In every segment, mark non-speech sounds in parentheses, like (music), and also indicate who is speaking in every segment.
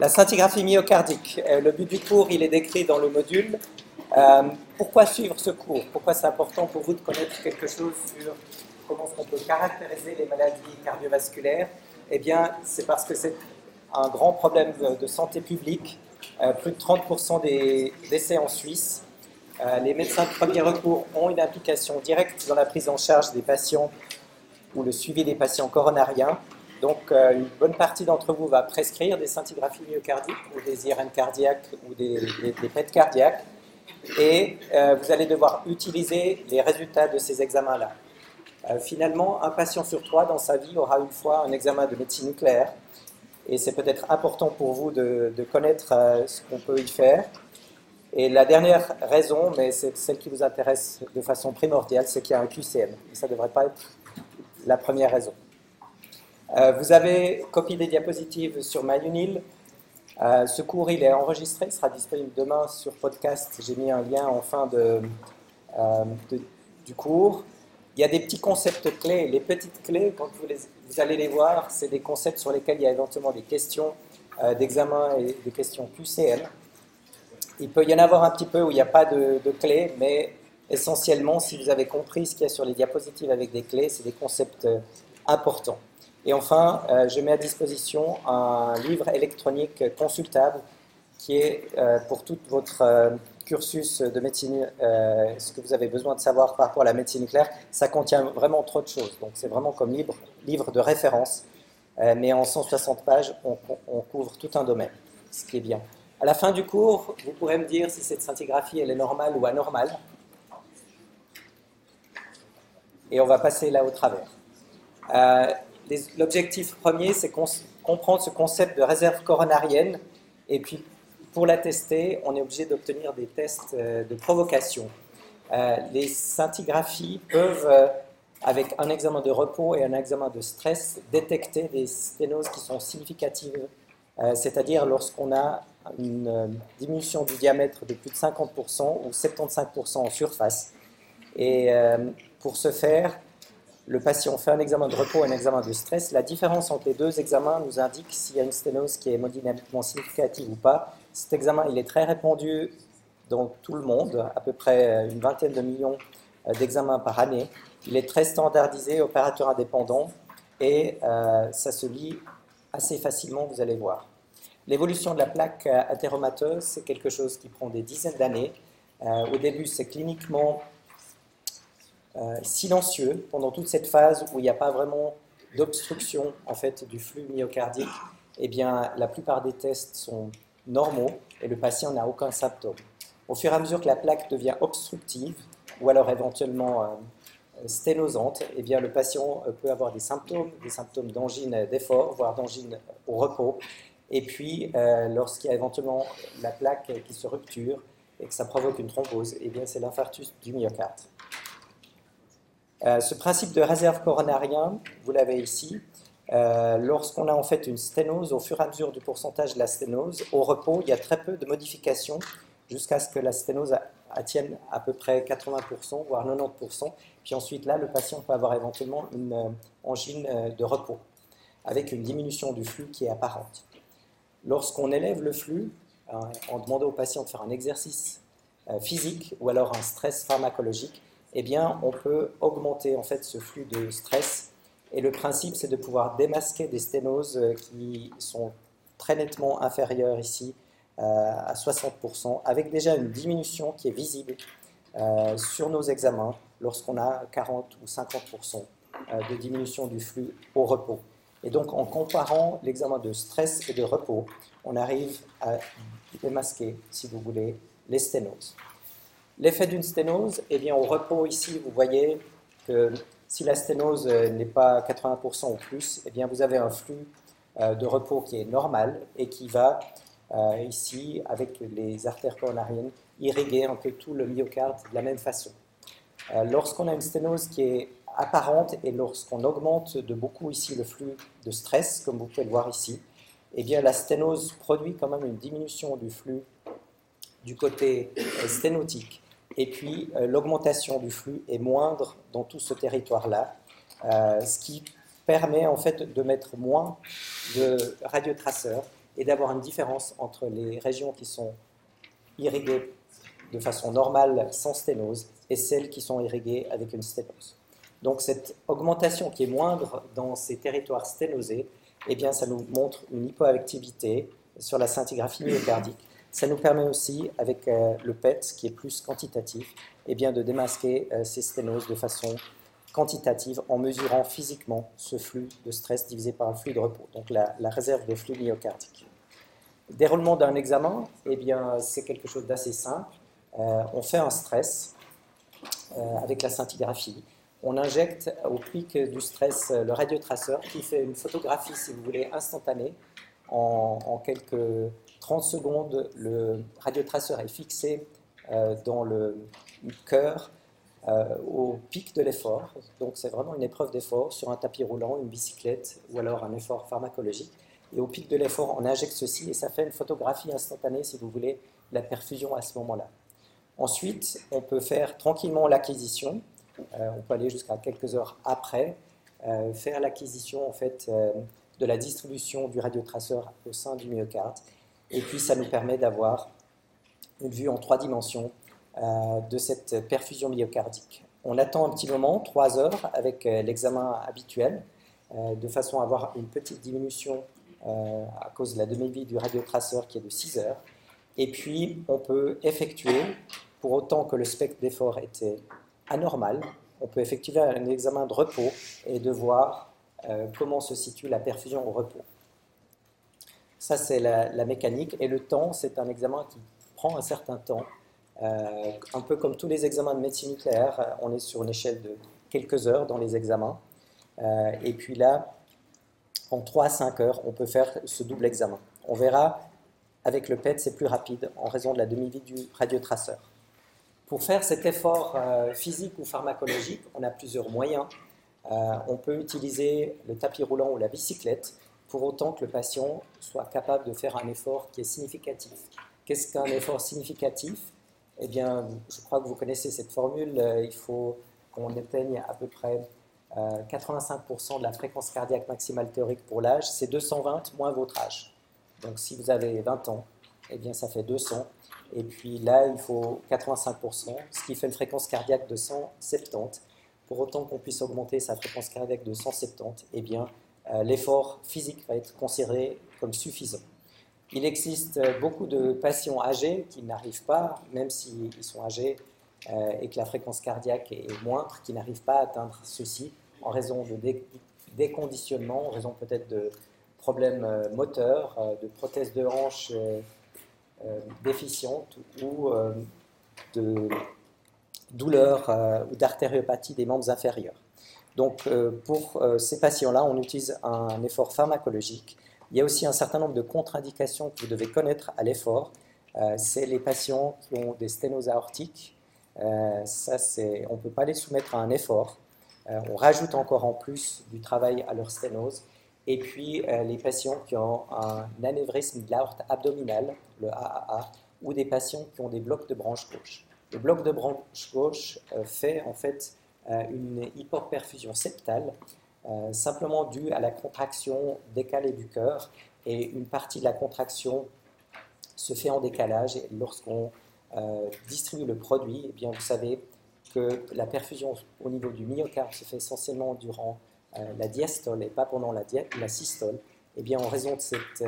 Speaker 1: La scintigraphie myocardique. Euh, le but du cours, il est décrit dans le module. Euh, pourquoi suivre ce cours? Pourquoi c'est important pour vous de connaître quelque chose sur comment on peut caractériser les maladies cardiovasculaires? Eh bien, c'est parce que c'est un grand problème de, santé publique. Euh, plus de 30% des décès en Suisse. les médecins de premier recours ont une implication directe dans la prise en charge des patients ou le suivi des patients coronariens. Donc, euh, une bonne partie d'entre vous va prescrire des scintigraphies myocardiques ou des IRM cardiaques ou des, des, cardiaques. Et euh, vous allez devoir utiliser les résultats de ces examens-là. Euh, finalement, un patient sur trois dans sa vie aura une fois un examen de médecine nucléaire. Et c'est peut-être important pour vous de, de connaître ce qu'on peut y faire. Et la dernière raison, mais c'est celle qui vous intéresse de façon primordiale, c'est qu'il y a un QCM. Et ça ne devrait pas être la première raison. Euh, vous avez copié des diapositives sur MyUnil. Euh, ce cours, il est enregistré, sera disponible demain sur podcast. J'ai mis un lien en fin de, euh, du cours. Il y a des petits concepts clés. Les petites clés, quand vous, vous allez les voir, c'est des concepts sur lesquels il y a éventuellement des questions d'examen et des questions QCL. Il peut y en avoir un petit peu où il n'y a pas de, de clés, mais essentiellement, si vous avez compris ce qu'il y a sur les diapositives avec des clés, c'est des concepts importants. Et enfin, euh, je mets à disposition un livre électronique consultable qui est euh, pour tout votre euh, cursus de médecine, ce que vous avez besoin de savoir par rapport à la médecine nucléaire. Ça contient vraiment trop de choses. Donc c'est vraiment comme livre, livre de référence. mais en 160 pages, on, on, couvre tout un domaine, ce qui est bien. À la fin du cours, vous pourrez me dire si cette scintigraphie elle est normale ou anormale. Et on va passer là au travers. L'objectif premier, c'est comprendre ce concept de réserve coronarienne. Et puis, pour la tester, on est obligé d'obtenir des tests euh, de provocation. Euh, les scintigraphies peuvent, euh, avec un examen de repos et un examen de stress, détecter des sténoses qui sont significatives, c'est-à-dire lorsqu'on a une diminution du diamètre de plus de 50% ou 75% en surface. Et pour ce faire, le patient fait un examen de repos et un examen de stress. La différence entre les deux examens nous indique s'il y a une sténose qui est hémodynamiquement significative ou pas. Cet examen, il est très répandu dans tout le monde, à peu près une vingtaine de millions euh, d'examens par année. Il est très standardisé, opérateur indépendant, et euh, ça se lit assez facilement, vous allez voir. L'évolution de la plaque euh, athéromateuse, c'est quelque chose qui prend des dizaines d'années. au début, c'est cliniquement euh, silencieux pendant toute cette phase où il n'y a pas vraiment d'obstruction en fait du flux myocardique, eh bien la plupart des tests sont normaux et le patient n'a aucun symptôme. Au fur et à mesure que la plaque devient obstructive ou alors éventuellement euh, sténosante, eh bien le patient euh, peut avoir des symptômes, des symptômes d'angine d'effort, voire d'angine au repos. Et puis, lorsqu'il y a éventuellement la plaque qui se rupture et que ça provoque une thrombose, eh bien c'est l'infarctus du myocarde. Euh, ce principe de réserve coronarien, vous l'avez ici, euh, lorsqu'on a en fait une sténose, au fur et à mesure du pourcentage de la sténose, au repos, il y a très peu de modifications jusqu'à ce que la sténose attienne à peu près 80%, voire 90%. Puis ensuite, là, le patient peut avoir éventuellement une euh, angine de repos, avec une diminution du flux qui est apparente. Lorsqu'on élève le flux, en demandant au patient de faire un exercice physique ou alors un stress pharmacologique, eh bien, on peut augmenter en fait ce flux de stress. Et le principe, c'est de pouvoir démasquer des sténoses euh, qui sont très nettement inférieures ici euh, à 60%, avec déjà une diminution qui est visible euh, sur nos examens lorsqu'on a 40 ou 50% de diminution du flux au repos. Et donc, en comparant l'examen de stress et de repos, on arrive à démasquer, si vous voulez, les sténoses. L'effet d'une sténose, eh bien, au repos ici, vous voyez que si la sténose euh, n'est pas 80% ou plus, eh bien, vous avez un flux euh, de repos qui est normal et qui va euh, ici, avec les artères coronariennes, irriguer un peu tout le myocarde de la même façon. lorsqu'on a une sténose qui est apparente et lorsqu'on augmente de beaucoup ici le flux de stress, comme vous pouvez le voir ici, eh bien, la sténose produit quand même une diminution du flux du côté sténotique et puis euh, l'augmentation du flux est moindre dans tout ce territoire-là, euh, ce qui permet en fait de mettre moins de radiotraceurs et d'avoir une différence entre les régions qui sont irriguées de façon normale sans sténose et celles qui sont irriguées avec une sténose. Donc cette augmentation qui est moindre dans ces territoires sténosés, eh bien, ça nous montre une hypoactivité sur la scintigraphie myocardique. Ça nous permet aussi, avec euh, le PET, qui est plus quantitatif, eh bien, de démasquer euh, ces sténoses de façon quantitative en mesurant physiquement ce flux de stress divisé par le flux de repos, donc la, réserve de flux myocardique. Déroulement d'un examen, eh bien, c'est quelque chose d'assez simple. Euh, on fait un stress avec la scintigraphie on injecte au pic du stress le radiotraceur qui fait une photographie, si vous voulez, instantanée. En, quelques 30 secondes, le radiotraceur est fixé euh, dans le cœur euh, au pic de l'effort. Donc c'est vraiment une épreuve d'effort sur un tapis roulant, une bicyclette ou alors un effort pharmacologique. Et au pic de l'effort, on injecte ceci et ça fait une photographie instantanée, si vous voulez, la perfusion à ce moment-là. Ensuite, on peut faire tranquillement l'acquisition euh, on peut aller jusqu'à quelques heures après, faire l'acquisition en fait de la distribution du radiotraceur au sein du myocarde. Et puis ça nous permet d'avoir une vue en trois dimensions de cette perfusion myocardique. On attend un petit moment, trois heures, avec l'examen habituel, de façon à avoir une petite diminution à cause de la demi-vie du radiotraceur qui est de 6 heures. Et puis, on peut effectuer, pour autant que le spectre d'effort était anormal, on peut effectuer un examen de repos et de voir euh, comment se situe la perfusion au repos. Ça, c'est la, mécanique. Et le temps, c'est un examen qui prend un certain temps. Euh, un peu comme tous les examens de médecine nucléaire, euh, on est sur une échelle de quelques heures dans les examens. et puis là, en 3 à 5 heures, on peut faire ce double examen. On verra, avec le PET, c'est plus rapide en raison de la demi-vie du radiotraceur. Pour faire cet effort euh, physique ou pharmacologique, on a plusieurs moyens. Euh, on peut utiliser le tapis roulant ou la bicyclette pour autant que le patient soit capable de faire un effort qui est significatif. Qu'est-ce qu'un effort significatif? Eh bien, je crois que vous connaissez cette formule. Euh, il faut qu'on atteigne à peu près 85% de la fréquence cardiaque maximale théorique pour l'âge. C'est 220 moins votre âge. Donc, si vous avez 20 ans, eh bien, ça fait 200. Et puis là, il faut 85%, ce qui fait une fréquence cardiaque de 170. Pour autant qu'on puisse augmenter sa fréquence cardiaque de 170, eh bien, euh, l'effort physique va être considéré comme suffisant. Il existe beaucoup de patients âgés qui n'arrivent pas, même s'ils sont âgés euh, et que la fréquence cardiaque est moindre, qui n'arrivent pas à atteindre ceci en raison de déconditionnement, en raison peut-être de problèmes euh, moteurs, de prothèses de hanche euh, déficiente ou euh, de douleur euh, ou d'artériopathie des membres inférieurs. Donc pour ces patients-là, on utilise un effort pharmacologique. Il y a aussi un certain nombre de contre-indications que vous devez connaître à l'effort. c'est les patients qui ont des sténoses aortiques. ça, on ne peut pas les soumettre à un effort. on rajoute encore en plus du travail à leur sténose. Et puis les patients qui ont un anévrisme de l'aorte abdominale, le AAA, ou des patients qui ont des blocs de branche gauche. Le bloc de branche gauche euh, fait en fait euh, une hyperperfusion septale, euh, simplement due à la contraction décalée du cœur, et une partie de la contraction se fait en décalage. Et lorsqu'on distribue le produit, eh bien, vous savez que la perfusion au niveau du myocarde se fait essentiellement durant la diastole et pas pendant la, systole. Eh bien, en raison de cette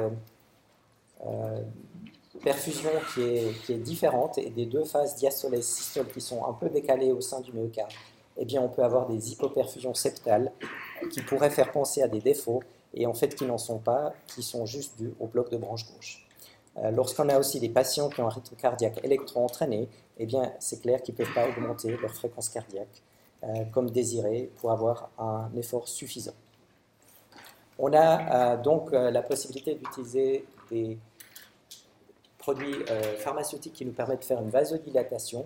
Speaker 1: perfusion qui est, différente et des deux phases diastole et systole qui sont un peu décalées au sein du myocarde, eh bien, on peut avoir des hypoperfusions septales qui pourraient faire penser à des défauts et en fait qui n'en sont pas, qui sont juste dus au bloc de branche gauche. Euh, lorsqu'on a aussi des patients qui ont un rythme cardiaque électro-entraîné, eh bien, c'est clair qu'ils ne peuvent pas augmenter leur fréquence cardiaque euh, comme désiré pour avoir un effort suffisant. On a euh, donc la possibilité d'utiliser des produits pharmaceutiques qui nous permettent de faire une vasodilatation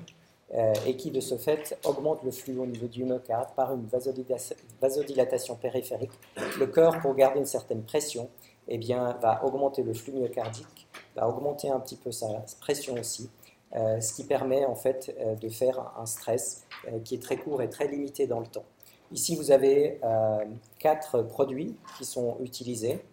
Speaker 1: euh, et qui, de ce fait, augmente le flux au niveau du myocarde par une vasodilatation périphérique. Le cœur, pour garder une certaine pression, eh bien, va augmenter le flux myocardique, va augmenter un petit peu sa pression aussi, euh, ce qui permet en fait de faire un stress qui est très court et très limité dans le temps. Ici, vous avez quatre produits qui sont utilisés.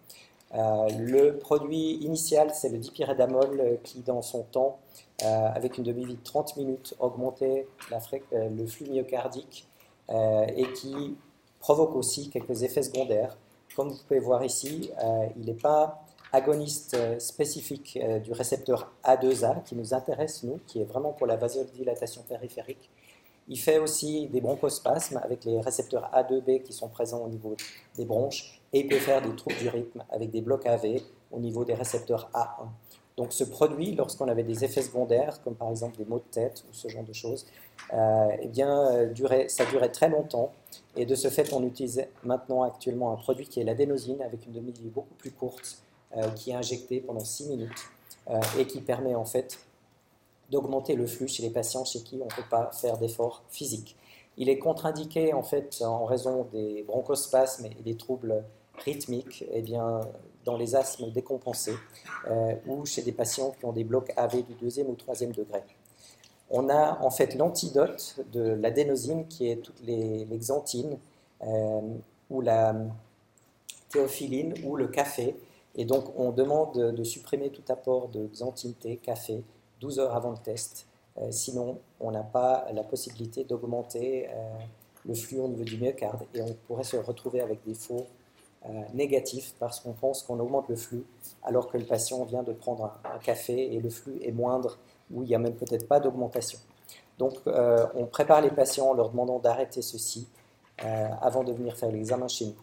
Speaker 1: le produit initial, c'est le dipyrédamol qui, dans son temps, avec une demi-vie de 30 minutes, augmentait le flux myocardique et qui provoque aussi quelques effets secondaires. Comme vous pouvez voir ici, il n'est pas agoniste euh, spécifique euh, du récepteur A2A qui nous intéresse, nous, qui est vraiment pour la vasodilatation périphérique. Il fait aussi des bronchospasmes avec les récepteurs A2B qui sont présents au niveau des bronches et il peut faire des troubles du rythme avec des blocs AV au niveau des récepteurs A1. Donc ce produit, lorsqu'on avait des effets secondaires, comme par exemple des maux de tête ou ce genre de choses, euh, eh bien, durait, ça durait très longtemps. Et de ce fait, on utilise maintenant actuellement un produit qui est l'adénosine avec une demi-vie beaucoup plus courte euh, qui est injecté pendant 6 minutes euh, et qui permet en fait d'augmenter le flux chez les patients chez qui on ne peut pas faire d'efforts physiques. Il est contre-indiqué en fait en raison des bronchospasmes et des troubles rythmiques eh bien, dans les asthmes décompensés euh, ou chez des patients qui ont des blocs AV du deuxième ou troisième degré. On a en fait l'antidote de l'adénosine qui est toutes les, xanthines ou la théophiline ou le café et donc, on demande de supprimer tout apport de xanthine café, 12 heures avant le test. Euh, sinon, on n'a pas la possibilité d'augmenter euh, le flux au niveau du myocarde et on pourrait se retrouver avec des faux euh, négatifs parce qu'on pense qu'on augmente le flux alors que le patient vient de prendre un, café et le flux est moindre ou il n'y a même peut-être pas d'augmentation. Donc, on prépare les patients en leur demandant d'arrêter ceci avant de venir faire l'examen chez nous.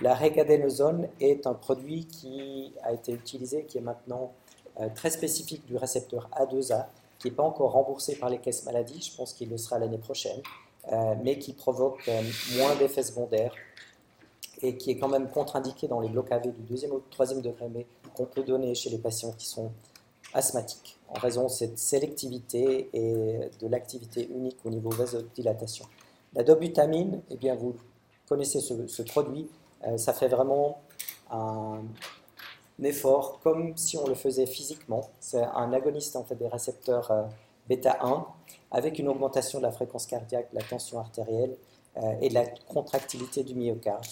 Speaker 1: La regadénosone est un produit qui a été utilisé, qui est maintenant euh, très spécifique du récepteur A2A, qui n'est pas encore remboursé par les caisses maladies, je pense qu'il le sera l'année prochaine, euh, mais qui provoque euh, moins d'effets secondaires et qui est quand même contre-indiqué dans les blocs AV du deuxième ou troisième degré, mais qu'on peut donner chez les patients qui sont asthmatiques, en raison de cette sélectivité et de l'activité unique au niveau vasodilatation. La dobutamine, eh bien, vous connaissez ce, produit, euh, ça fait vraiment un, effort comme si on le faisait physiquement. C'est un agoniste en fait, des récepteurs euh, bêta 1 avec une augmentation de la fréquence cardiaque, de la tension artérielle euh, et de la contractilité du myocarde.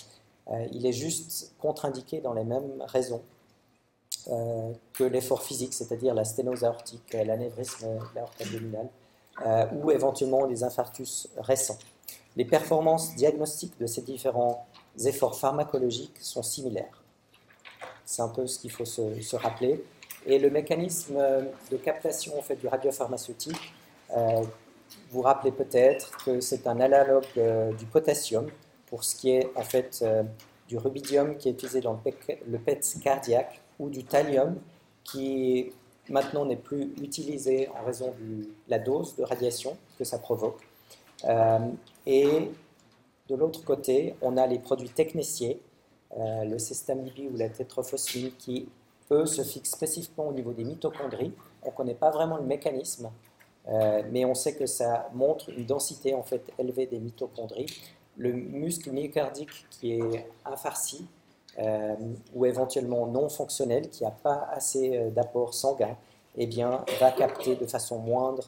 Speaker 1: Il est juste contre-indiqué dans les mêmes raisons que l'effort physique, c'est-à-dire la sténose aortique, l'anévrisme de l'aorte abdominale, ou éventuellement les infarctus récents. Les performances diagnostiques de ces différents efforts pharmacologiques sont similaires. C'est un peu ce qu'il faut se, rappeler. Et le mécanisme de captation du radiopharmaceutique, euh, vous rappelez peut-être que c'est un analogue euh, du potassium pour ce qui est en fait euh, du rubidium qui est utilisé dans le PET, cardiaque ou du thallium qui maintenant n'est plus utilisé en raison de la dose de radiation que ça provoque. et de l'autre côté, on a les produits techniciers, euh, le cestamibie ou la tétrophosphine, qui, eux, se fixent spécifiquement au niveau des mitochondries. On ne connaît pas vraiment le mécanisme, euh, mais on sait que ça montre une densité en fait élevée des mitochondries. Le muscle myocardique qui est infarci euh, ou éventuellement non fonctionnel, qui n'a pas assez d'apport sanguin, eh bien, va capter de façon moindre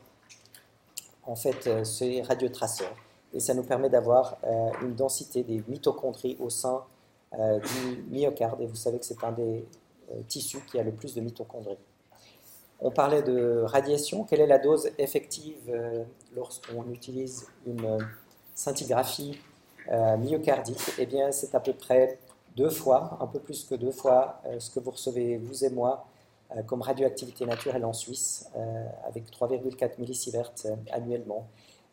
Speaker 1: en fait ces radiotraceurs et ça nous permet d'avoir euh, une densité des mitochondries au sein euh, du myocarde, et vous savez que c'est un des euh, tissus qui a le plus de mitochondries. On parlait de radiation. Quelle est la dose effective lorsqu'on utilise une scintigraphie myocardique Eh bien, c'est à peu près deux fois, un peu plus que deux fois ce que vous recevez, vous et moi, comme radioactivité naturelle en Suisse, avec 3,4 millisieverts annuellement.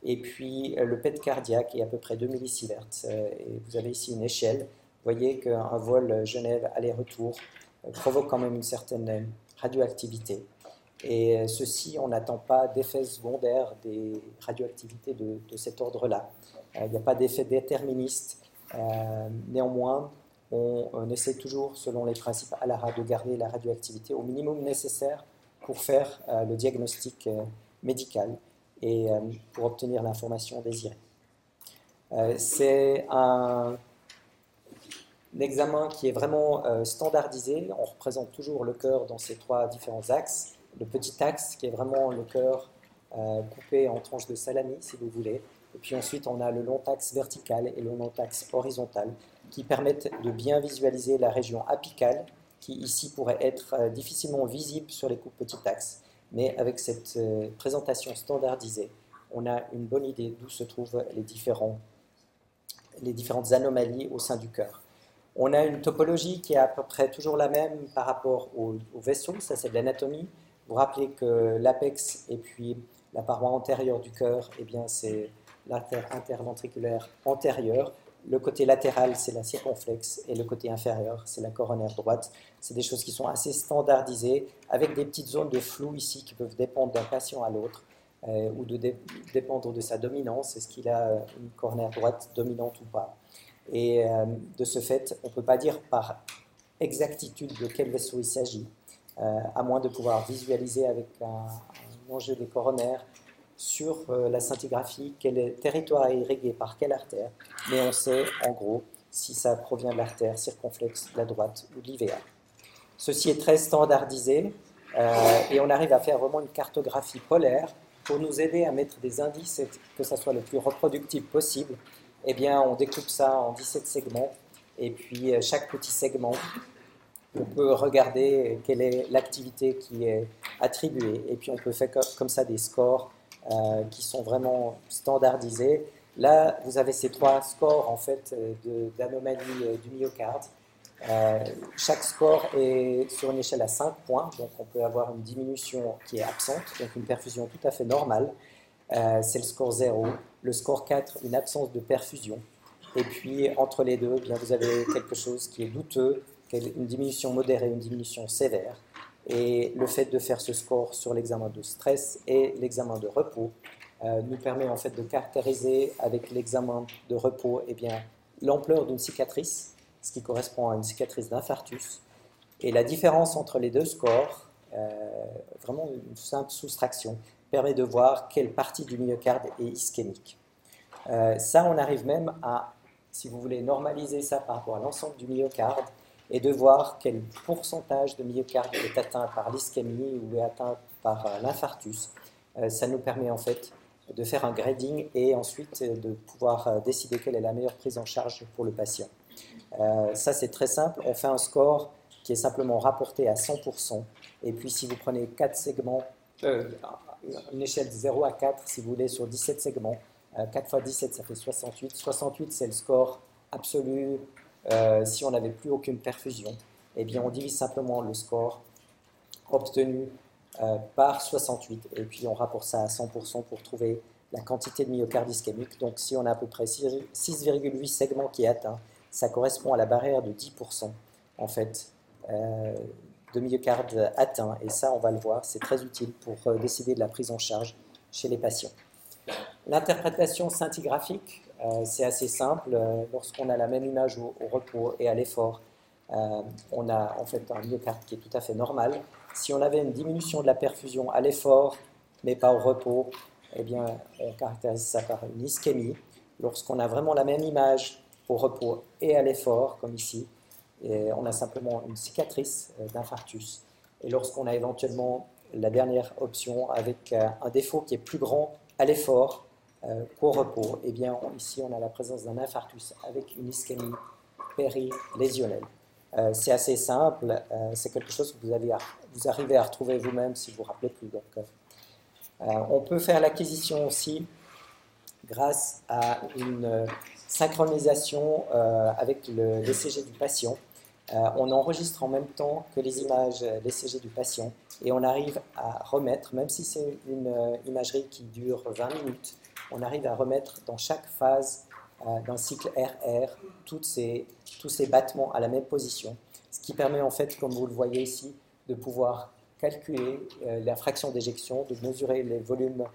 Speaker 1: Et puis euh, le PET cardiaque est à peu près 2 millisieverts. Euh, et vous avez ici une échelle. Vous voyez qu'un vol Genève aller-retour euh, provoque quand même une certaine radioactivité. Et ceci, on n'attend pas d'effets secondaires des radioactivités de, cet ordre-là. Il n'y a pas d'effet déterministe. néanmoins, on, essaie toujours, selon les principes ALARA, de garder la radioactivité au minimum nécessaire pour faire le diagnostic médical et euh, pour obtenir l'information désirée. Euh, c'est un, examen qui est vraiment euh, standardisé. On représente toujours le cœur dans ces trois différents axes. Le petit axe qui est vraiment le cœur coupé en tranches de salami, si vous voulez. Et puis ensuite, on a le long axe vertical et le long axe horizontal qui permettent de bien visualiser la région apicale qui ici pourrait être difficilement visible sur les coupes petits axes. Mais avec cette présentation standardisée, on a une bonne idée d'où se trouvent les, différentes anomalies au sein du cœur. On a une topologie qui est à peu près toujours la même par rapport au, vaisseau, ça c'est de l'anatomie. Vous rappelez que l'apex et puis la paroi antérieure du cœur, eh bien c'est l'artère interventriculaire antérieure. Le côté latéral, c'est la circonflexe, et le côté inférieur, c'est la coronaire droite. C'est des choses qui sont assez standardisées, avec des petites zones de flou ici qui peuvent dépendre d'un patient à l'autre. Euh, ou de dépendre de sa dominance, est-ce qu'il a une cornère droite dominante ou pas. Et euh, de ce fait, on ne peut pas dire par exactitude de quel vaisseau il s'agit, euh, à moins de pouvoir visualiser avec un, enjeu des coronaires sur la scintigraphie quel territoire est irrigué par quelle artère, mais on sait en gros si ça provient de l'artère circonflexe de la droite ou de l'IVA. Ceci est très standardisé et on arrive à faire vraiment une cartographie polaire pour nous aider à mettre des indices et que ça soit le plus reproductible possible, eh bien, on découpe ça en 17 segments. Et puis, euh, chaque petit segment, on peut regarder quelle est l'activité qui est attribuée. Et puis, on peut faire comme ça des scores euh, qui sont vraiment standardisés. Là, vous avez ces trois scores en fait euh, d'anomalies du myocarde. Euh, chaque score est sur une échelle à 5 points, donc on peut avoir une diminution qui est absente, donc une perfusion tout à fait normale. Euh, c'est le score 0. Le score 4, une absence de perfusion. Et puis entre les deux, eh bien, vous avez quelque chose qui est douteux, une diminution modérée, une diminution sévère. Et le fait de faire ce score sur l'examen de stress et l'examen de repos euh, nous permet en fait de caractériser avec l'examen de repos eh bien, l'ampleur d'une cicatrice, ce qui correspond à une cicatrice d'infarctus. Et la différence entre les deux scores, euh, vraiment une simple soustraction, permet de voir quelle partie du myocarde est ischémique. Euh, ça, on arrive même à, si vous voulez, normaliser ça par rapport à l'ensemble du myocarde et de voir quel pourcentage de myocarde est atteint par l'ischémie ou est atteint par euh, l'infarctus. ça nous permet en fait de faire un grading et ensuite de pouvoir décider quelle est la meilleure prise en charge pour le patient. Euh, ça, c'est très simple. On fait un score qui est simplement rapporté à 100%. Et puis, si vous prenez 4 segments, euh, une échelle de 0 à 4, si vous voulez, sur 17 segments, 4 x 17, ça fait 68. 68, c'est le score absolu euh, si on n'avait plus aucune perfusion. Eh bien, on divise simplement le score obtenu par 68 et puis on rapporte ça à 100% pour trouver la quantité de myocarde ischémique. Donc, si on a à peu près 6,8 segments qui est atteint, ça correspond à la barrière de 10% en fait euh, de myocarde atteint. Et ça, on va le voir, c'est très utile pour euh, décider de la prise en charge chez les patients. L'interprétation scintigraphique, euh, c'est assez simple. Lorsqu'on a la même image au, repos et à l'effort, on a en fait un myocarde qui est tout à fait normal. Si on avait une diminution de la perfusion à l'effort, mais pas au repos, eh bien, on caractérise ça par une ischémie. Lorsqu'on a vraiment la même image au repos et à l'effort, comme ici. On a simplement une cicatrice euh, d'infarctus. Et lorsqu'on a éventuellement la dernière option avec euh, un défaut qui est plus grand à l'effort euh, qu'au repos, eh bien ici on a la présence d'un infarctus avec une ischémie périlésionnelle. c'est assez simple, c'est quelque chose que vous, avez vous arrivez à retrouver vous-même si vous vous rappelez plus. Donc, on peut faire l'acquisition aussi grâce à une synchronisation euh, avec l'ECG du patient. Euh, on enregistre en même temps que les images l'ECG du patient et on arrive à remettre, même si c'est une euh, imagerie qui dure 20 minutes, on arrive à remettre dans chaque phase d'un cycle RR toutes ces, tous ces battements à la même position, ce qui permet en fait, comme vous le voyez ici, de pouvoir calculer la fraction d'éjection, de mesurer les volumes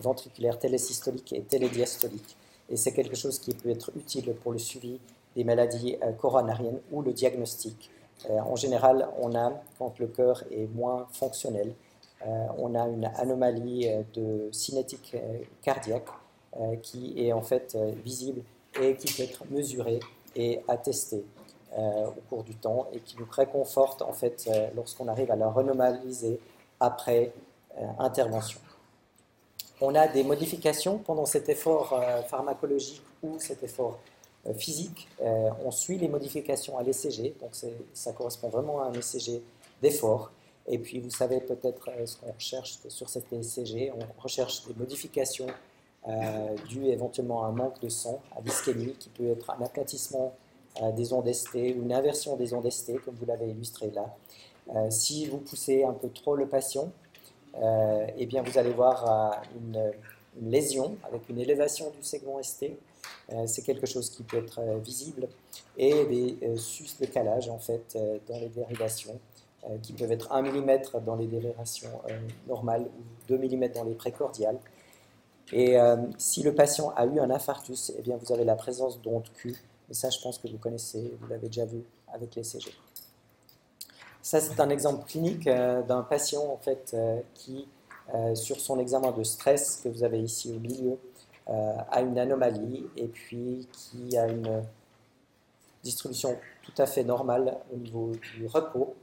Speaker 1: ventriculaires télésystoliques et télédiastoliques et c'est quelque chose qui peut être utile pour le suivi des maladies euh, coronariennes ou le diagnostic. Euh, en général, on a, quand le cœur est moins fonctionnel, euh, on a une anomalie de cinétique cardiaque qui est en fait visible et qui peut être mesurée et attestée au cours du temps et qui nous réconforte en fait lorsqu'on arrive à la renormaliser après intervention on a des modifications pendant cet effort euh, pharmacologique ou cet effort physique, on suit les modifications à l'ECG, donc ça correspond vraiment à un ECG d'effort. Et puis vous savez peut-être ce qu'on recherche sur cet ECG, on recherche des modifications dues éventuellement à un manque de sang, à l'ischémie, qui peut être un aplatissement des ondes ST ou une inversion des ondes ST, comme vous l'avez illustré là. si vous poussez un peu trop le patient, eh bien vous allez voir une lésion avec une élévation du segment ST. Euh, c'est quelque chose qui peut être euh, visible. Et des euh, sus de calage, en fait, dans les dérivations, qui peuvent être 1 mm dans les dérivations normales ou 2 mm dans les précordiales. Et si le patient a eu un infarctus, eh bien, vous avez la présence d'ondes Q. Et ça, je pense que vous connaissez, vous l'avez déjà vu avec les CG. Ça, c'est un exemple clinique d'un patient en fait, qui euh, sur son examen de stress que vous avez ici au milieu, euh, a une anomalie et puis qui a une distribution tout à fait normale au niveau du repos.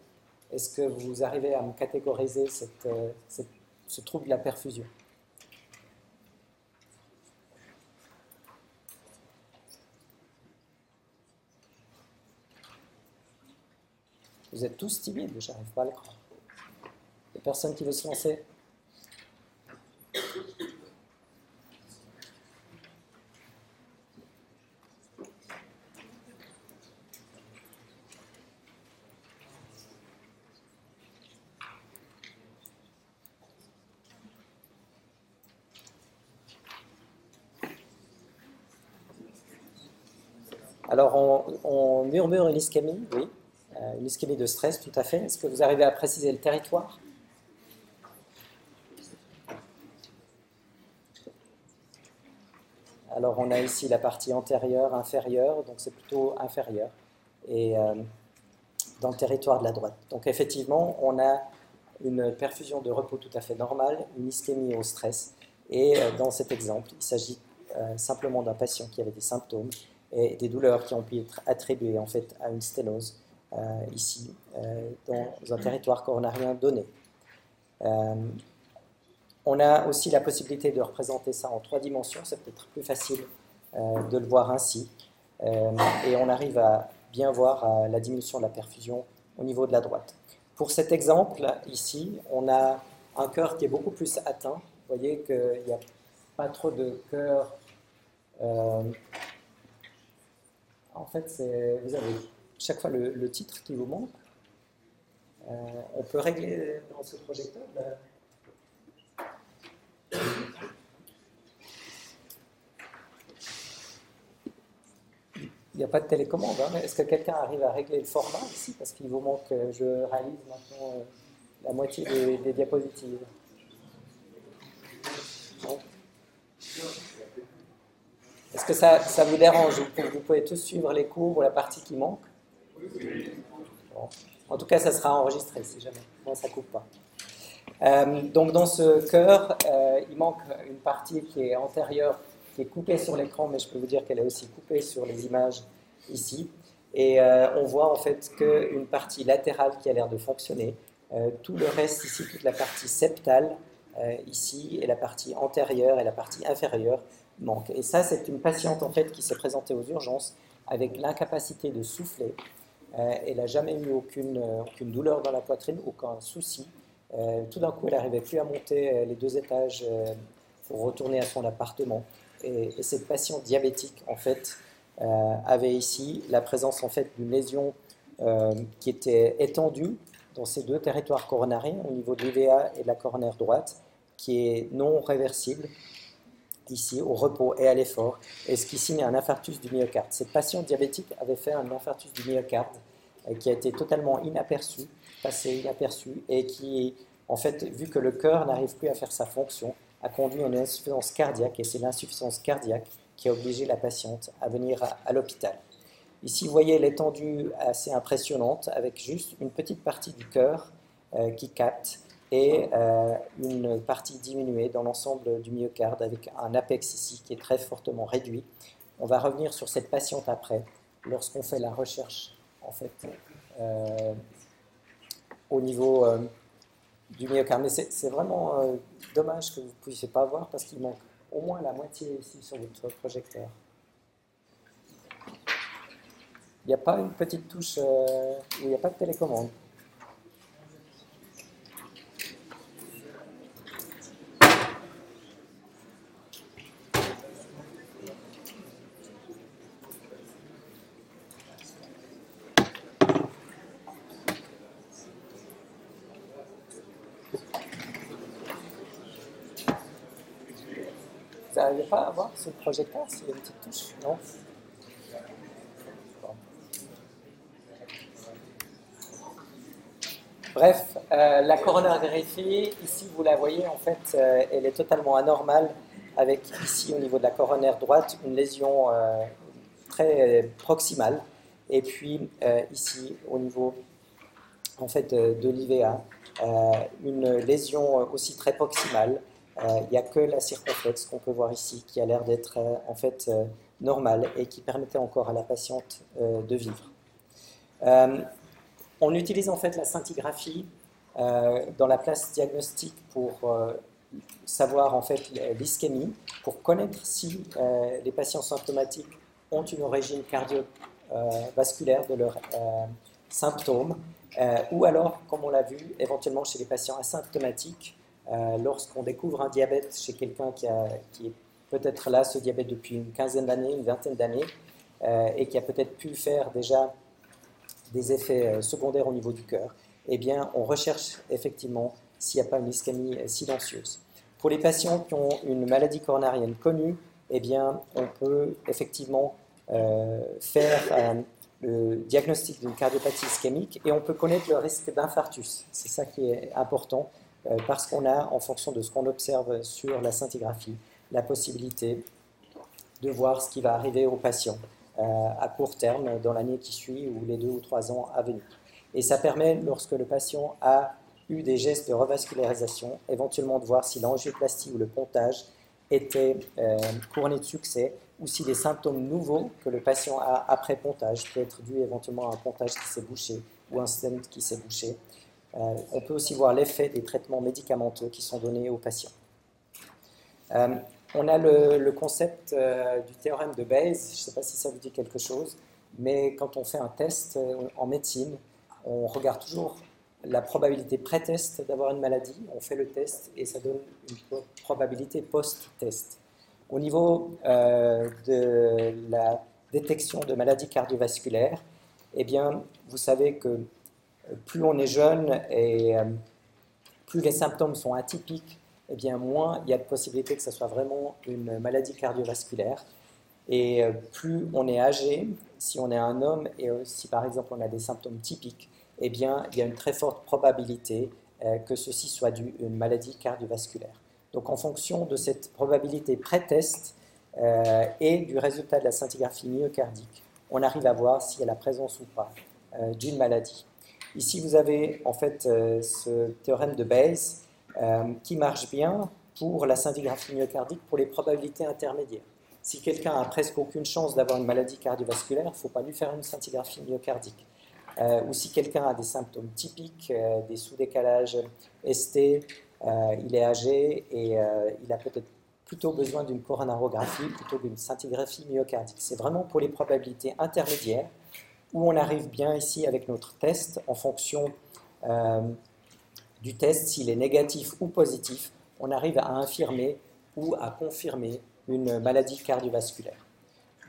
Speaker 1: Est-ce que vous arrivez à me catégoriser euh, ce trouble de la perfusion? Vous êtes tous timides, j'arrive pas à le croire. Il n'y a personne qui veut se lancer? Alors, on, murmure une ischémie, oui, euh, une ischémie de stress, tout à fait. Est-ce que vous arrivez à préciser le territoire? Alors, on a ici la partie antérieure, inférieure, donc c'est plutôt inférieur, et euh, dans le territoire de la droite. Donc, effectivement, on a une perfusion de repos tout à fait normale, une ischémie au stress, et euh, dans cet exemple, il s'agit simplement d'un patient qui avait des symptômes et des douleurs qui ont pu être attribuées en fait à une sténose euh, ici euh, dans un territoire coronarien donné. Euh, on a aussi la possibilité de représenter ça en trois dimensions, c'est peut-être plus facile de le voir ainsi. et on arrive à bien voir la diminution de la perfusion au niveau de la droite. Pour cet exemple ici, on a un cœur qui est beaucoup plus atteint. Vous voyez qu'il n'y a pas trop de cœur en fait, vous avez chaque fois le, titre qui vous manque. Euh, on peut régler dans ce projecteur. Il n'y a pas de télécommande. Hein. Est-ce que quelqu'un arrive à régler le format ici? Parce qu'il vous manque, euh, je réalise maintenant euh, la moitié des, diapositives. Que ça, vous dérange vous, pouvez tous suivre les cours ou la partie qui manque En tout cas, ça sera enregistré si jamais. Bon, ça coupe pas. Euh, donc dans ce cœur, euh, il manque une partie qui est antérieure, qui est coupée sur l'écran, mais je peux vous dire qu'elle est aussi coupée sur les images ici. Et euh, on voit en fait qu'une partie latérale qui a l'air de fonctionner. tout le reste ici, toute la partie septale ici, et la partie antérieure et la partie inférieure et ça, c'est une patiente en fait qui s'est présentée aux urgences avec l'incapacité de souffler. Euh, elle n'a jamais eu aucune, euh, aucune, douleur dans la poitrine, aucun souci. Euh, tout d'un coup, elle n'arrivait plus à monter les deux étages pour retourner à son appartement. Et, cette patiente diabétique, en fait, avait ici la présence en fait d'une lésion qui était étendue dans ces deux territoires coronariens, au niveau de l'IVA et de la coronaire droite, qui est non réversible ici au repos et à l'effort, et ce qui signe un infarctus du myocarde. Cette patiente diabétique avait fait un infarctus du myocarde euh, qui a été totalement inaperçu, passé inaperçu, et qui, en fait, vu que le cœur n'arrive plus à faire sa fonction, a conduit à une insuffisance cardiaque, et c'est l'insuffisance cardiaque qui a obligé la patiente à venir à, l'hôpital. Ici, vous voyez l'étendue assez impressionnante, avec juste une petite partie du cœur euh, qui capte, et euh, une partie diminuée dans l'ensemble du myocarde avec un apex ici qui est très fortement réduit. On va revenir sur cette patiente après, lorsqu'on fait la recherche en fait euh, au niveau euh, du myocarde. Mais c'est vraiment dommage que vous ne puissiez pas voir parce qu'il manque au moins la moitié ici sur votre projecteur. Il n'y a pas une petite touche il n'y a pas de télécommande. Vous n'arrivez pas à voir projecteur une petite touche. Non. Bref, euh, la coronaire ici vous la voyez, en fait, euh, elle est totalement anormale, avec ici au niveau de la coronaire droite une lésion euh, très proximale, et puis ici au niveau en fait, de l'IVA, une lésion aussi très proximale. Il n'y a que la circonflexe qu'on peut voir ici qui a l'air d'être en fait normale et qui permettait encore à la patiente de vivre. On utilise en fait la scintigraphie euh, dans la place diagnostique pour euh, savoir en fait l'ischémie, pour connaître si euh, les patients symptomatiques ont une origine cardiovasculaire de leurs symptômes, ou alors, comme on l'a vu, éventuellement chez les patients asymptomatiques, lorsqu'on découvre un diabète chez quelqu'un qui, est peut-être là, ce diabète depuis une quinzaine d'années, une vingtaine d'années, et qui a peut-être pu faire déjà des effets euh, secondaires au niveau du cœur, eh bien, on recherche effectivement s'il n'y a pas une ischémie euh, silencieuse. Pour les patients qui ont une maladie coronarienne connue, eh bien, on peut effectivement euh, faire le diagnostic d'une cardiopathie ischémique et on peut connaître le risque d'infarctus. C'est ça qui est important parce qu'on a, en fonction de ce qu'on observe sur la scintigraphie, la possibilité de voir ce qui va arriver au patient. Euh, à court terme dans l'année qui suit ou les deux ou trois ans à venir. Et ça permet, lorsque le patient a eu des gestes de revascularisation, éventuellement de voir si l'angioplastie ou le pontage était euh, couronné de succès ou si les symptômes nouveaux que le patient a après pontage peut être dû éventuellement à un pontage qui s'est bouché ou un stent qui s'est bouché. Euh, on peut aussi voir l'effet des traitements médicamenteux qui sont donnés aux patients. On a le, concept euh, du théorème de Bayes, je ne sais pas si ça vous dit quelque chose, mais quand on fait un test euh, en médecine, on regarde toujours la probabilité pré-test d'avoir une maladie, on fait le test et ça donne une probabilité post-test. Au niveau euh, de la détection de maladies cardiovasculaires, eh bien, vous savez que plus on est jeune et plus les symptômes sont atypiques, eh bien moins il y a de possibilités que ce soit vraiment une maladie cardiovasculaire. Et euh, plus on est âgé, si on est un homme et si par exemple on a des symptômes typiques, eh bien il y a une très forte probabilité euh, que ceci soit dû à une maladie cardiovasculaire. Donc en fonction de cette probabilité pré-test euh, et du résultat de la scintigraphie myocardique, on arrive à voir s'il y a la présence ou pas d'une maladie. Ici, vous avez en fait ce théorème de Bayes euh, qui marche bien pour la scintigraphie myocardique pour les probabilités intermédiaires. Si quelqu'un a presque aucune chance d'avoir une maladie cardiovasculaire, il ne faut pas lui faire une scintigraphie myocardique. Euh, ou si quelqu'un a des symptômes typiques, euh, des sous-décalages ST, il est âgé et il a peut-être plutôt besoin d'une coronarographie plutôt qu'une scintigraphie myocardique. C'est vraiment pour les probabilités intermédiaires où on arrive bien ici avec notre test en fonction du test, s'il est négatif ou positif, on arrive à infirmer ou à confirmer une maladie cardiovasculaire.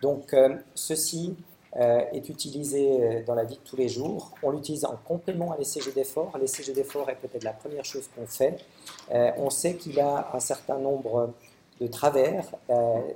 Speaker 1: Donc euh, ceci euh, est utilisé euh, dans la vie de tous les jours. On l'utilise en complément à l'ECG d'effort. L'ECG d'effort est peut-être la première chose qu'on fait. on sait qu'il a un certain nombre de travers.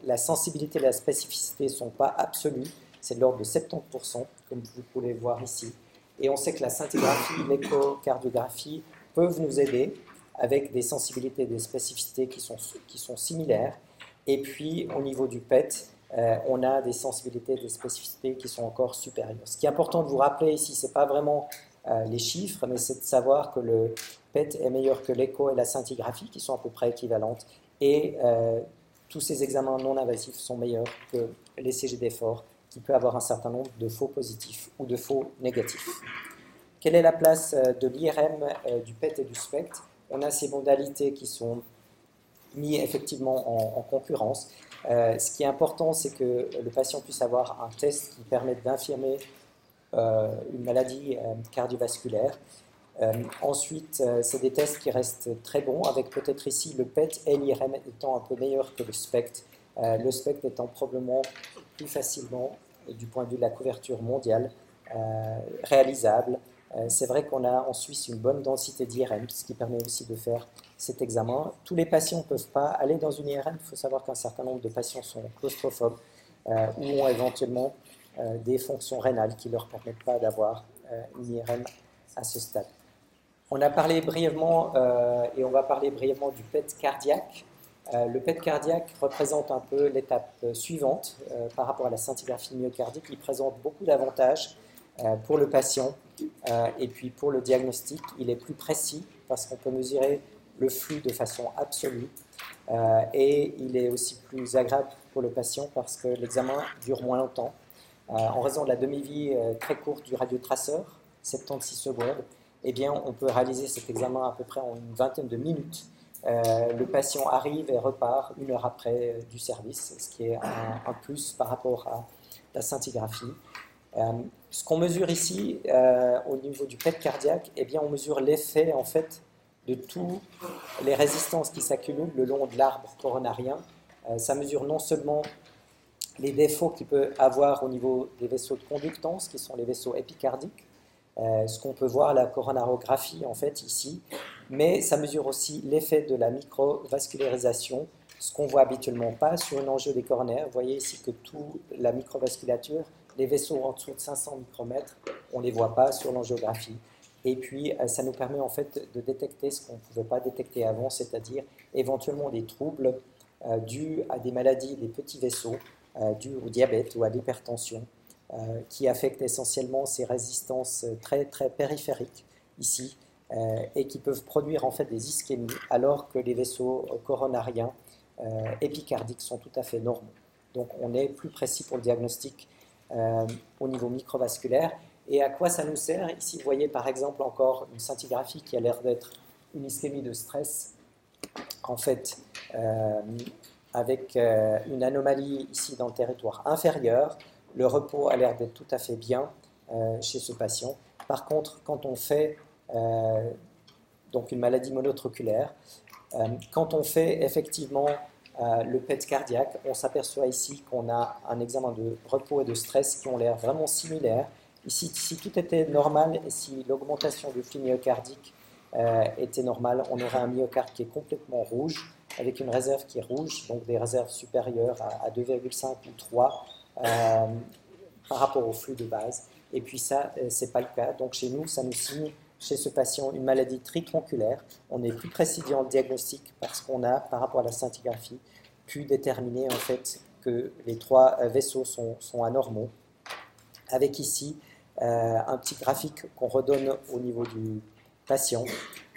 Speaker 1: la sensibilité et la spécificité ne sont pas absolues. C'est de l'ordre de 70%, comme vous pouvez voir ici. Et on sait que la scintigraphie, (coughs) l'échocardiographie peuvent nous aider avec des sensibilités et des spécificités qui sont, qui sont similaires. Et puis, au niveau du PET, euh, on a des sensibilités et des spécificités qui sont encore supérieures. Ce qui est important de vous rappeler ici, ce n'est pas vraiment euh, les chiffres, mais c'est de savoir que le PET est meilleur que l'écho et la scintigraphie, qui sont à peu près équivalentes, et euh, tous ces examens non invasifs sont meilleurs que les CG d'effort, qui peut avoir un certain nombre de faux positifs ou de faux négatifs. Quelle est la place euh, de l'IRM, euh, du PET et du SPECT? On a ces modalités qui sont mises effectivement en, concurrence. Euh, ce qui est important, c'est que le patient puisse avoir un test qui permette d'infirmer une maladie cardiovasculaire. ensuite, c'est des tests qui restent très bons, avec peut-être ici le PET et l'IRM étant un peu meilleurs que le SPECT. le SPECT étant probablement plus facilement, du point de vue de la couverture mondiale, réalisable. c'est vrai qu'on a en Suisse une bonne densité d'IRM, ce qui permet aussi de faire cet examen. Tous les patients ne peuvent pas aller dans une IRM. Il faut savoir qu'un certain nombre de patients sont claustrophobes euh, ou ont éventuellement euh, des fonctions rénales qui ne leur permettent pas d'avoir euh, une IRM à ce stade. On a parlé brièvement, et on va parler brièvement du PET cardiaque. Le PET cardiaque représente un peu l'étape suivante par rapport à la scintigraphie myocardique. Il présente beaucoup d'avantages pour le patient et puis pour le diagnostic. Il est plus précis parce qu'on peut mesurer le flux de façon absolue. Euh, et il est aussi plus agréable pour le patient parce que l'examen dure moins longtemps. Euh, en raison de la demi-vie euh, très courte du radiotraceur, 76 secondes, eh on peut réaliser cet examen à peu près en une vingtaine de minutes. Le patient arrive et repart une heure après du service, ce qui est un, plus par rapport à la scintigraphie. ce qu'on mesure ici au niveau du PET cardiaque, eh bien, on mesure l'effet en fait de toutes les résistances qui s'accumulent le long de l'arbre coronarien. Euh, ça mesure non seulement les défauts qu'il peut avoir au niveau des vaisseaux de conductance, qui sont les vaisseaux épicardiques, euh, ce qu'on peut voir à la coronarographie en fait ici, mais ça mesure aussi l'effet de la microvascularisation, ce qu'on voit habituellement pas sur une coronaires. Vous voyez ici que toute la microvasculature, les vaisseaux en dessous de 500 micromètres, on ne les voit pas sur l'angiographie. Et puis, euh, ça nous permet en fait de détecter ce qu'on ne pouvait pas détecter avant, c'est-à-dire éventuellement des troubles euh, dus à des maladies des petits vaisseaux, euh, dus au diabète ou à l'hypertension, qui affectent essentiellement ces résistances très, très périphériques ici, et qui peuvent produire en fait des ischémies, alors que les vaisseaux coronariens épicardiques sont tout à fait normaux. Donc, on est plus précis pour le diagnostic au niveau microvasculaire. Et à quoi ça nous sert? Ici, vous voyez par exemple encore une scintigraphie qui a l'air d'être une ischémie de stress, en fait, euh, avec euh, une anomalie ici dans le territoire inférieur. Le repos a l'air d'être tout à fait bien euh, chez ce patient. Par contre, quand on fait donc une maladie monotroculaire, quand on fait effectivement le PET cardiaque, on s'aperçoit ici qu'on a un examen de repos et de stress qui ont l'air vraiment similaires Ici, si tout était normal et si l'augmentation du flux myocardique euh, était normale, on aurait un myocarde qui est complètement rouge, avec une réserve qui est rouge, donc des réserves supérieures à, 2,5 ou 3 euh, par rapport au flux de base. Et puis ça, euh, ce n'est pas le cas. Donc chez nous, ça nous signe chez ce patient une maladie tritronculaire. On est plus précis le diagnostic parce qu'on a, par rapport à la scintigraphie, pu déterminer en fait que les trois vaisseaux sont, anormaux. Avec ici euh, un petit graphique qu'on redonne au niveau du patient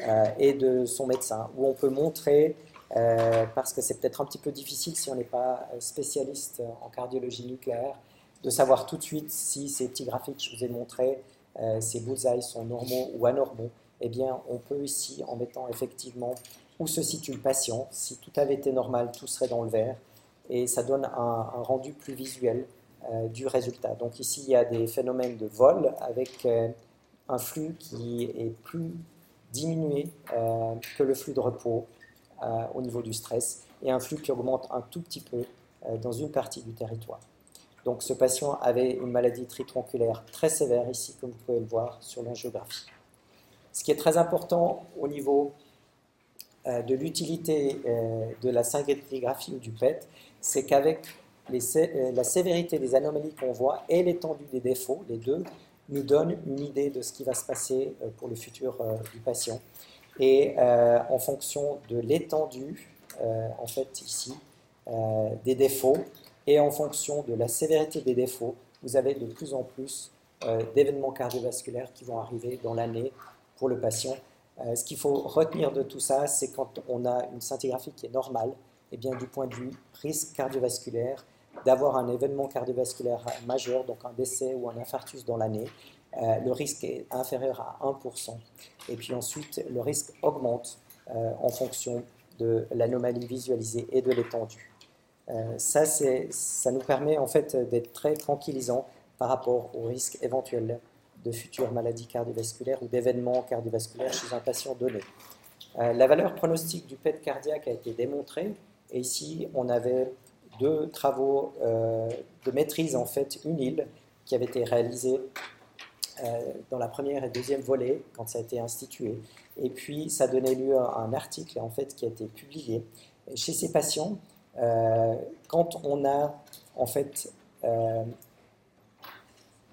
Speaker 1: euh, et de son médecin, où on peut montrer, euh, parce que c'est peut-être un petit peu difficile si on n'est pas spécialiste en cardiologie nucléaire, de savoir tout de suite si ces petits graphiques que je vous ai montrés, ces bullseyes sont normaux ou anormaux. Eh bien, on peut ici, en mettant effectivement où se situe le patient, si tout avait été normal, tout serait dans le vert, et ça donne un rendu plus visuel euh, du résultat. Donc ici, il y a des phénomènes de vol avec euh, un flux qui est plus diminué euh, que le flux de repos au niveau du stress et un flux qui augmente un tout petit peu dans une partie du territoire. Donc ce patient avait une maladie tritronculaire très sévère ici, comme vous pouvez le voir sur l'angiographie. Ce qui est très important au niveau de l'utilité de la scintigraphie ou du PET, c'est qu'avec euh, la sévérité des anomalies qu'on voit et l'étendue des défauts, les deux, nous donnent une idée de ce qui va se passer euh, pour le futur euh, du patient. Et en fonction de l'étendue, en fait, ici, des défauts, et en fonction de la sévérité des défauts, vous avez de plus en plus d'événements cardiovasculaires qui vont arriver dans l'année pour le patient. ce qu'il faut retenir de tout ça, c'est quand on a une scintigraphie qui est normale, eh bien, du point de vue risque cardiovasculaire, d'avoir un événement cardiovasculaire majeur, donc un décès ou un infarctus dans l'année, euh, le risque est inférieur à 1%. Et puis ensuite, le risque augmente euh, en fonction de l'anomalie visualisée et de l'étendue. Euh, ça, ça nous permet en fait d'être très tranquillisant par rapport au risque éventuel de futures maladies cardiovasculaires ou d'événements cardiovasculaires chez un patient donné. Euh, la valeur pronostique du PET cardiaque a été démontrée, et ici on avait deux travaux euh, de maîtrise en fait île qui avaient été réalisés dans la première et deuxième volée quand ça a été institué. Et puis ça donnait lieu à un article en fait qui a été publié. Chez ces patients, quand on a en fait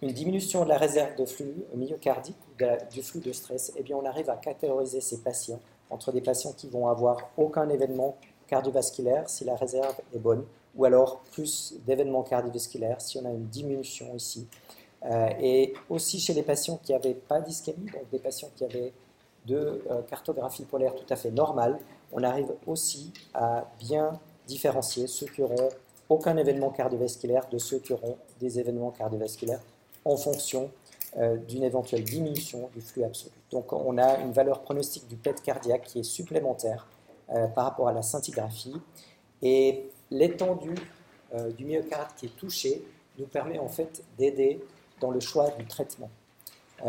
Speaker 1: une diminution de la réserve de flux myocardique ou du flux de stress, eh bien on arrive à catégoriser ces patients entre des patients qui vont avoir aucun événement cardiovasculaire si la réserve est bonne, ou alors plus d'événements cardiovasculaires si on a une diminution ici. Euh, et aussi chez les patients qui n'avaient pas d'ischémie, donc des patients qui avaient de euh, cartographie polaire tout à fait normale, on arrive aussi à bien différencier ceux qui auront aucun événement cardiovasculaire de ceux qui auront des événements cardiovasculaires en fonction euh, d'une éventuelle diminution du flux absolu. Donc on a une valeur pronostique du PET cardiaque qui est supplémentaire euh, par rapport à la scintigraphie. Et l'étendue euh, du myocarde qui est touché nous permet en fait d'aider dans le choix du traitement.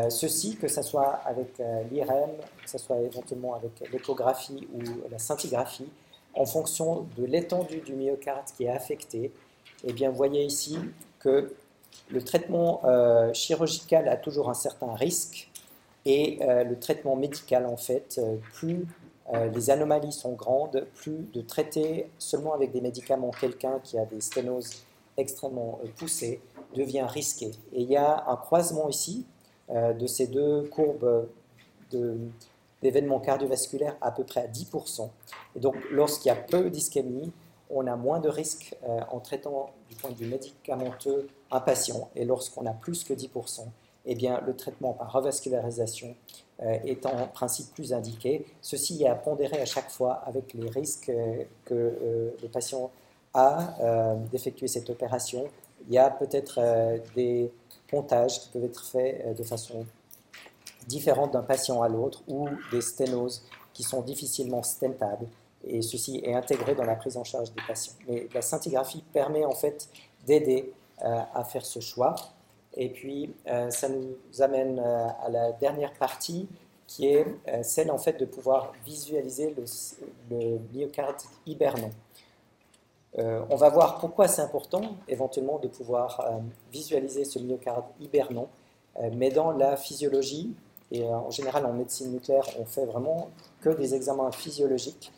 Speaker 1: ceci, que ce soit avec l'IRM, que ce soit éventuellement avec l'échographie ou la scintigraphie, en fonction de l'étendue du myocarde qui est affecté, eh bien, vous voyez ici que le traitement euh, chirurgical a toujours un certain risque et euh, le traitement médical, en fait, euh, plus les anomalies sont grandes, plus de traiter seulement avec des médicaments quelqu'un qui a des sténoses extrêmement poussées devient risqué. Et il y a un croisement ici de ces deux courbes d'événements cardiovasculaires à peu près à 10%. Et donc, lorsqu'il y a peu d'ischémie, on a moins de risques en traitant du point de vue médicamenteux un patient. Et lorsqu'on a plus que 10%, eh bien, le traitement par revascularisation euh, est en principe plus indiqué. Ceci est à pondérer à chaque fois avec les risques euh, que euh, le patient a d'effectuer cette opération. Il y a peut-être des pontages qui peuvent être faits de façon différente d'un patient à l'autre ou des sténoses qui sont difficilement stentables et ceci est intégré dans la prise en charge des patients. Mais la scintigraphie permet en fait d'aider euh, à faire ce choix. Et puis, euh, ça nous amène euh, à la dernière partie, qui est celle en fait de pouvoir visualiser le, myocarde hibernant. on va voir pourquoi c'est important éventuellement de pouvoir visualiser ce myocarde hibernant, mais dans la physiologie, et en général en médecine nucléaire, on fait vraiment que des examens physiologiques,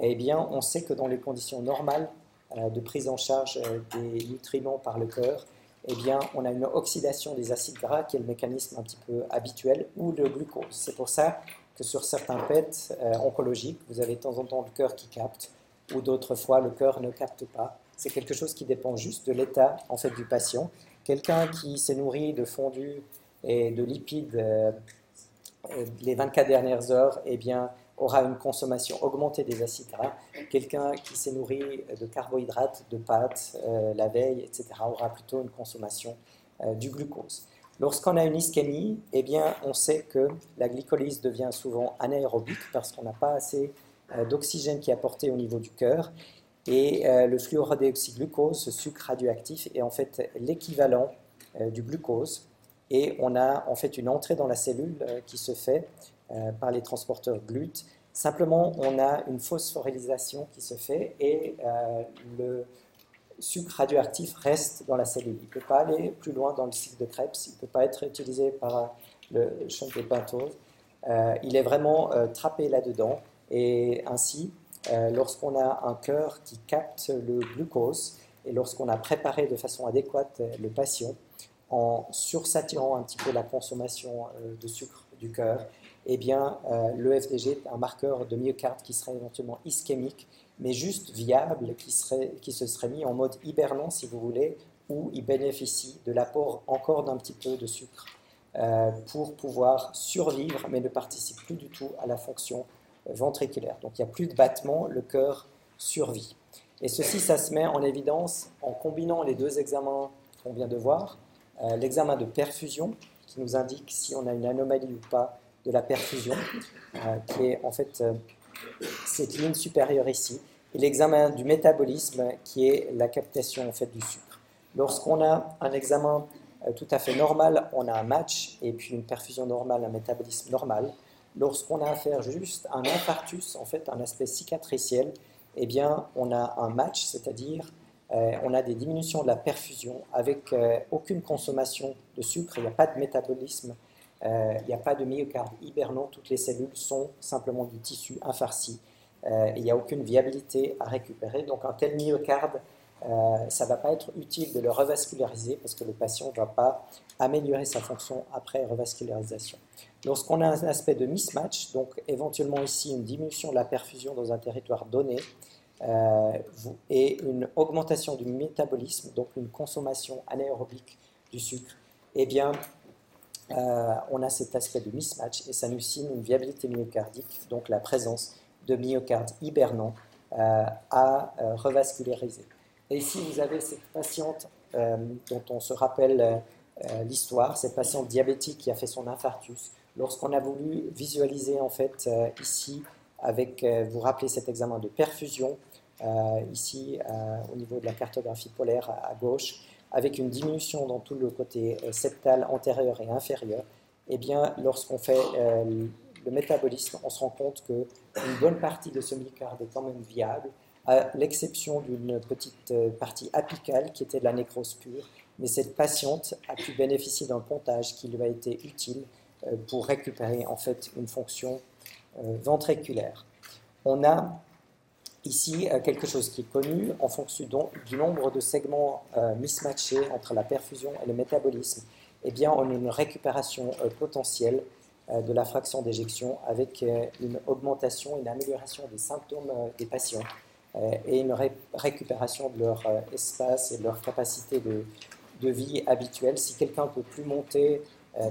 Speaker 1: eh bien, on sait que dans les conditions normales, euh, de prise en charge euh, des nutriments par le cœur, eh bien, on a une oxydation des acides gras qui est le mécanisme un petit peu habituel, ou le glucose. C'est pour ça que sur certains PET euh, oncologiques, vous avez de temps en temps le cœur qui capte, ou d'autres fois le cœur ne capte pas. C'est quelque chose qui dépend juste de l'état en fait du patient. Quelqu'un qui s'est nourri de fondue et de lipides les 24 dernières heures, eh bien, aura une consommation augmentée des acides gras. Quelqu'un qui s'est nourri de carbohydrates, de pâtes euh, la veille, etc., aura plutôt une consommation euh, du glucose. Lorsqu'on a une ischémie, eh bien, on sait que la glycolyse devient souvent anaérobique parce qu'on n'a pas assez euh, d'oxygène qui est apporté au niveau du cœur. Et le fluorodéoxyglucose, ce sucre radioactif, est en fait l'équivalent du glucose. Et on a en fait une entrée dans la cellule qui se fait euh, par les transporteurs GLUT. Simplement, on a une phosphorylisation qui se fait et euh, le sucre radioactif reste dans la cellule. Il ne peut pas aller plus loin dans le cycle de Krebs, il ne peut pas être utilisé par le champ des pentoses. Euh, il est vraiment trappé là-dedans et ainsi, lorsqu'on a un cœur qui capte le glucose et lorsqu'on a préparé de façon adéquate le patient en sursaturant un petit peu la consommation de sucre du cœur, eh bien, euh, le FDG un marqueur de myocarde qui serait éventuellement ischémique, mais juste viable, qui se serait mis en mode hibernant, si vous voulez, où il bénéficie de l'apport encore d'un petit peu de sucre euh, pour pouvoir survivre, mais ne participe plus du tout à la fonction ventriculaire. Donc il n'y a plus de battement, le cœur survit. Et ceci, ça se met en évidence en combinant les deux examens qu'on vient de voir. Euh, l'examen de perfusion, qui nous indique si on a une anomalie ou pas de la perfusion, euh, qui est en fait euh, cette ligne supérieure ici, et l'examen du métabolisme, qui est la captation en fait du sucre. Lorsqu'on a un examen tout à fait normal, on a un match et puis une perfusion normale, un métabolisme normal. Lorsqu'on a affaire juste à un infarctus, en fait, un aspect cicatriciel, eh bien, on a un match, c'est-à-dire euh, on a des diminutions de la perfusion avec euh, aucune consommation de sucre, il n'y a pas de métabolisme, euh, il n'y a pas de myocarde hibernant, toutes les cellules sont simplement du tissu infarci. il n'y a aucune viabilité à récupérer. Donc un tel myocarde, ça ne va pas être utile de le revasculariser parce que le patient ne va pas améliorer sa fonction après revascularisation. Lorsqu'on a un aspect de mismatch, donc éventuellement ici une diminution de la perfusion dans un territoire donné, euh, et une augmentation du métabolisme, donc une consommation anaérobique du sucre, eh bien, euh, on a cet aspect de mismatch et ça nous signe une viabilité myocardique, donc la présence de myocarde hibernant euh, à revasculariser. Et ici, vous avez cette patiente dont on se rappelle l'histoire, cette patiente diabétique qui a fait son infarctus. Lorsqu'on a voulu visualiser en fait ici avec, vous rappelez cet examen de perfusion, euh, ici euh, au niveau de la cartographie polaire à, gauche, avec une diminution dans tout le côté euh, septal antérieur et inférieur, eh bien, lorsqu'on fait le métabolisme, on se rend compte qu'une bonne partie de ce myocarde est quand même viable, à l'exception d'une petite partie apicale qui était de la nécrose pure. Mais cette patiente a pu bénéficier d'un pontage qui lui a été utile pour récupérer en fait une fonction ventriculaire. On a Ici, euh, quelque chose qui est connu en fonction du nombre de segments euh, mismatchés entre la perfusion et le métabolisme, eh bien, on a une récupération euh, potentielle de la fraction d'éjection avec une augmentation, une amélioration des symptômes des patients et une récupération de leur espace et de leur capacité de, de vie habituelle. Si quelqu'un ne peut plus monter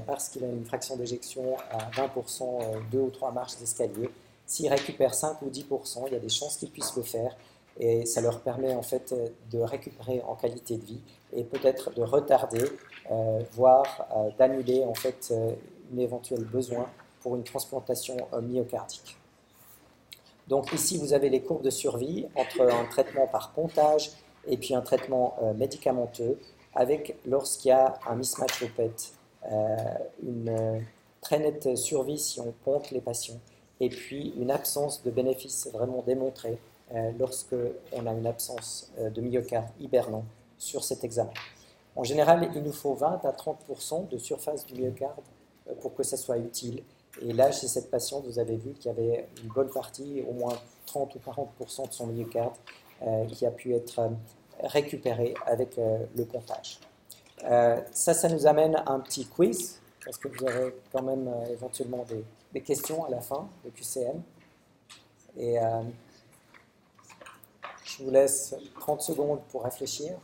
Speaker 1: parce qu'il a une fraction d'éjection à 20%, deux ou trois marches d'escalier, S'ils récupèrent 5 ou 10%, il y a des chances qu'ils puissent le faire et ça leur permet en fait de récupérer en qualité de vie et peut-être de retarder, euh, voire euh, d'annuler en fait euh, un éventuel besoin pour une transplantation myocardique. Donc ici vous avez les courbes de survie entre un traitement par pontage et puis un traitement médicamenteux avec lorsqu'il y a un mismatch au PET, une très nette survie si on ponte les patients et puis une absence de bénéfice vraiment démontrée euh, lorsque on a une absence euh, de myocarde hibernant sur cet examen. En général, il nous faut 20 à 30% de surface du myocarde euh, pour que ça soit utile. Et là, chez cette patiente, vous avez vu qu'il y avait une bonne partie, au moins 30 ou 40% de son myocarde, qui a pu être récupéré avec le comptage. ça, ça nous amène à un petit quiz, parce que vous aurez quand même éventuellement des, des questions à la fin de QCM. Et euh, je vous laisse 30 secondes pour réfléchir.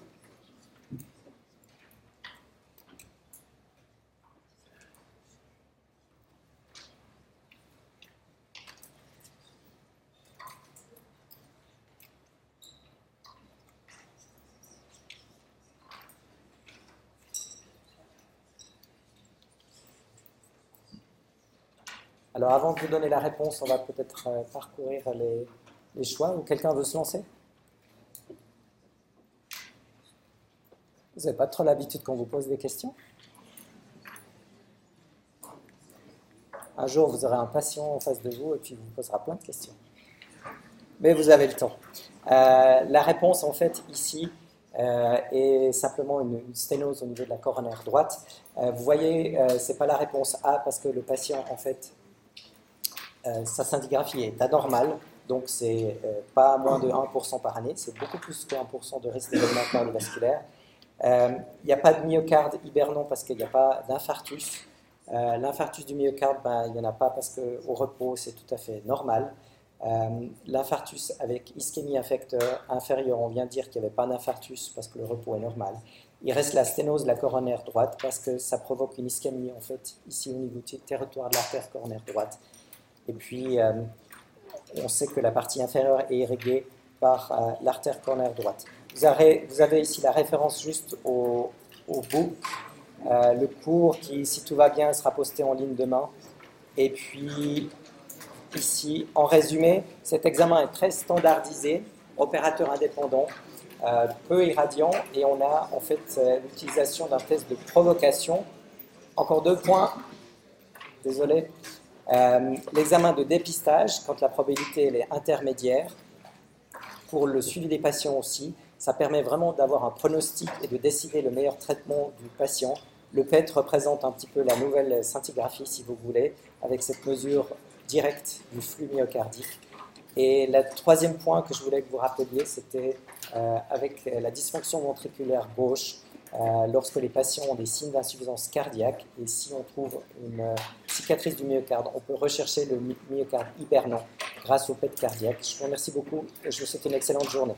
Speaker 1: Alors avant de vous donner la réponse, on va peut-être euh, parcourir les, choix. Ou quelqu'un veut se lancer? Vous n'avez pas trop l'habitude qu'on vous pose des questions? Un jour, vous aurez un patient en face de vous et puis il vous posera plein de questions. Mais vous avez le temps. Euh, la réponse, en fait, ici, euh, est simplement une, sténose au niveau de la coronaire droite. vous voyez, ce n'est pas la réponse A parce que le patient, en fait, sa scintigraphie est anormale, donc c'est euh, pas moins de 1% par année, c'est beaucoup plus que 1% de risque d'événement cardiovasculaire. Euh, il n'y a pas de myocarde hibernant parce qu'il n'y a pas d'infarctus. L'infarctus du myocarde, ben, il n'y en a pas parce qu'au repos, c'est tout à fait normal. L'infarctus avec ischémie infecteur inférieure, on vient de dire qu'il n'y avait pas d'infarctus parce que le repos est normal. Il reste la sténose de la coronaire droite parce que ça provoque une ischémie en fait ici au niveau du territoire de l'artère coronaire droite. Et puis, euh, on sait que la partie inférieure est irriguée par euh, l'artère corner droite. Vous avez, ici la référence juste au, au book, euh, le cours qui, si tout va bien, sera posté en ligne demain. Et puis, ici, en résumé, cet examen est très standardisé, opérateur indépendant. peu irradiant et on a en fait l'utilisation d'un test de provocation. Encore deux points, désolé. L'examen de dépistage, quand la probabilité est intermédiaire, pour le suivi des patients aussi, ça permet vraiment d'avoir un pronostic et de décider le meilleur traitement du patient. Le PET représente un petit peu la nouvelle scintigraphie, si vous voulez, avec cette mesure directe du flux myocardique. Et le troisième point que je voulais que vous rappeliez, c'était euh, avec la dysfonction ventriculaire gauche, euh, lorsque les patients ont des signes d'insuffisance cardiaque, et si on trouve une euh, cicatrice du myocarde, on peut rechercher le myocarde hibernant grâce au PET cardiaque. Je vous remercie beaucoup et je vous souhaite une excellente journée.